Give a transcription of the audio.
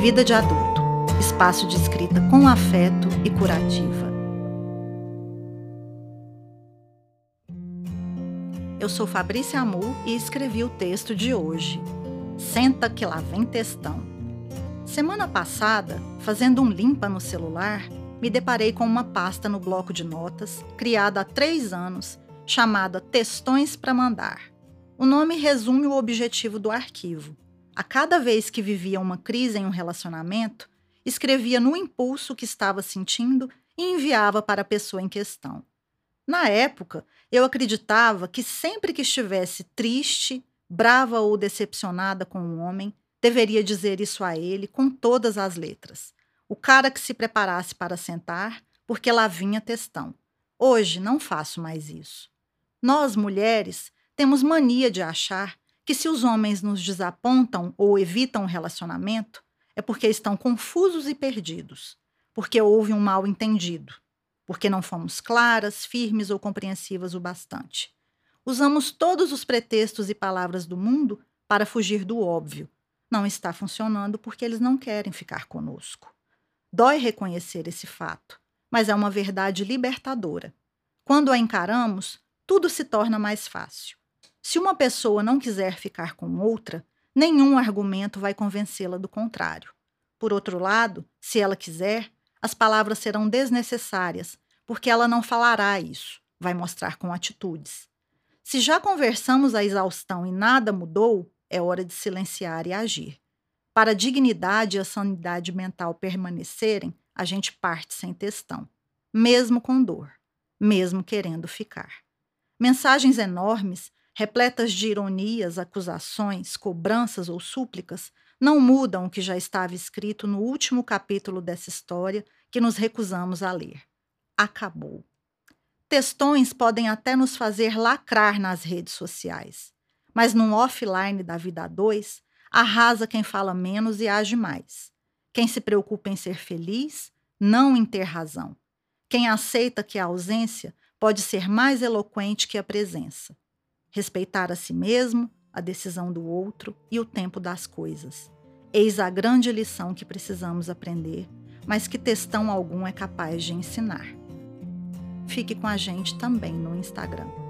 Vida de Adulto espaço de escrita com afeto e curativa. Eu sou Fabrícia Amu e escrevi o texto de hoje. Senta que lá vem textão. Semana passada, fazendo um limpa no celular, me deparei com uma pasta no bloco de notas, criada há três anos, chamada Textões para Mandar. O nome resume o objetivo do arquivo. A cada vez que vivia uma crise em um relacionamento, escrevia no impulso que estava sentindo e enviava para a pessoa em questão. Na época, eu acreditava que sempre que estivesse triste, brava ou decepcionada com um homem, deveria dizer isso a ele com todas as letras. O cara que se preparasse para sentar, porque lá vinha textão. Hoje não faço mais isso. Nós, mulheres, temos mania de achar que se os homens nos desapontam ou evitam um relacionamento, é porque estão confusos e perdidos, porque houve um mal entendido, porque não fomos claras, firmes ou compreensivas o bastante. Usamos todos os pretextos e palavras do mundo para fugir do óbvio. Não está funcionando porque eles não querem ficar conosco. Dói reconhecer esse fato, mas é uma verdade libertadora. Quando a encaramos, tudo se torna mais fácil. Se uma pessoa não quiser ficar com outra, nenhum argumento vai convencê-la do contrário. Por outro lado, se ela quiser, as palavras serão desnecessárias, porque ela não falará isso, vai mostrar com atitudes. Se já conversamos a exaustão e nada mudou, é hora de silenciar e agir. Para a dignidade e a sanidade mental permanecerem, a gente parte sem testão, mesmo com dor, mesmo querendo ficar. Mensagens enormes repletas de ironias, acusações, cobranças ou súplicas, não mudam o que já estava escrito no último capítulo dessa história que nos recusamos a ler. Acabou. Textões podem até nos fazer lacrar nas redes sociais, mas num offline da vida a dois, arrasa quem fala menos e age mais. Quem se preocupa em ser feliz, não em ter razão. Quem aceita que a ausência pode ser mais eloquente que a presença respeitar a si mesmo, a decisão do outro e o tempo das coisas. Eis a grande lição que precisamos aprender, mas que textão algum é capaz de ensinar. Fique com a gente também no Instagram.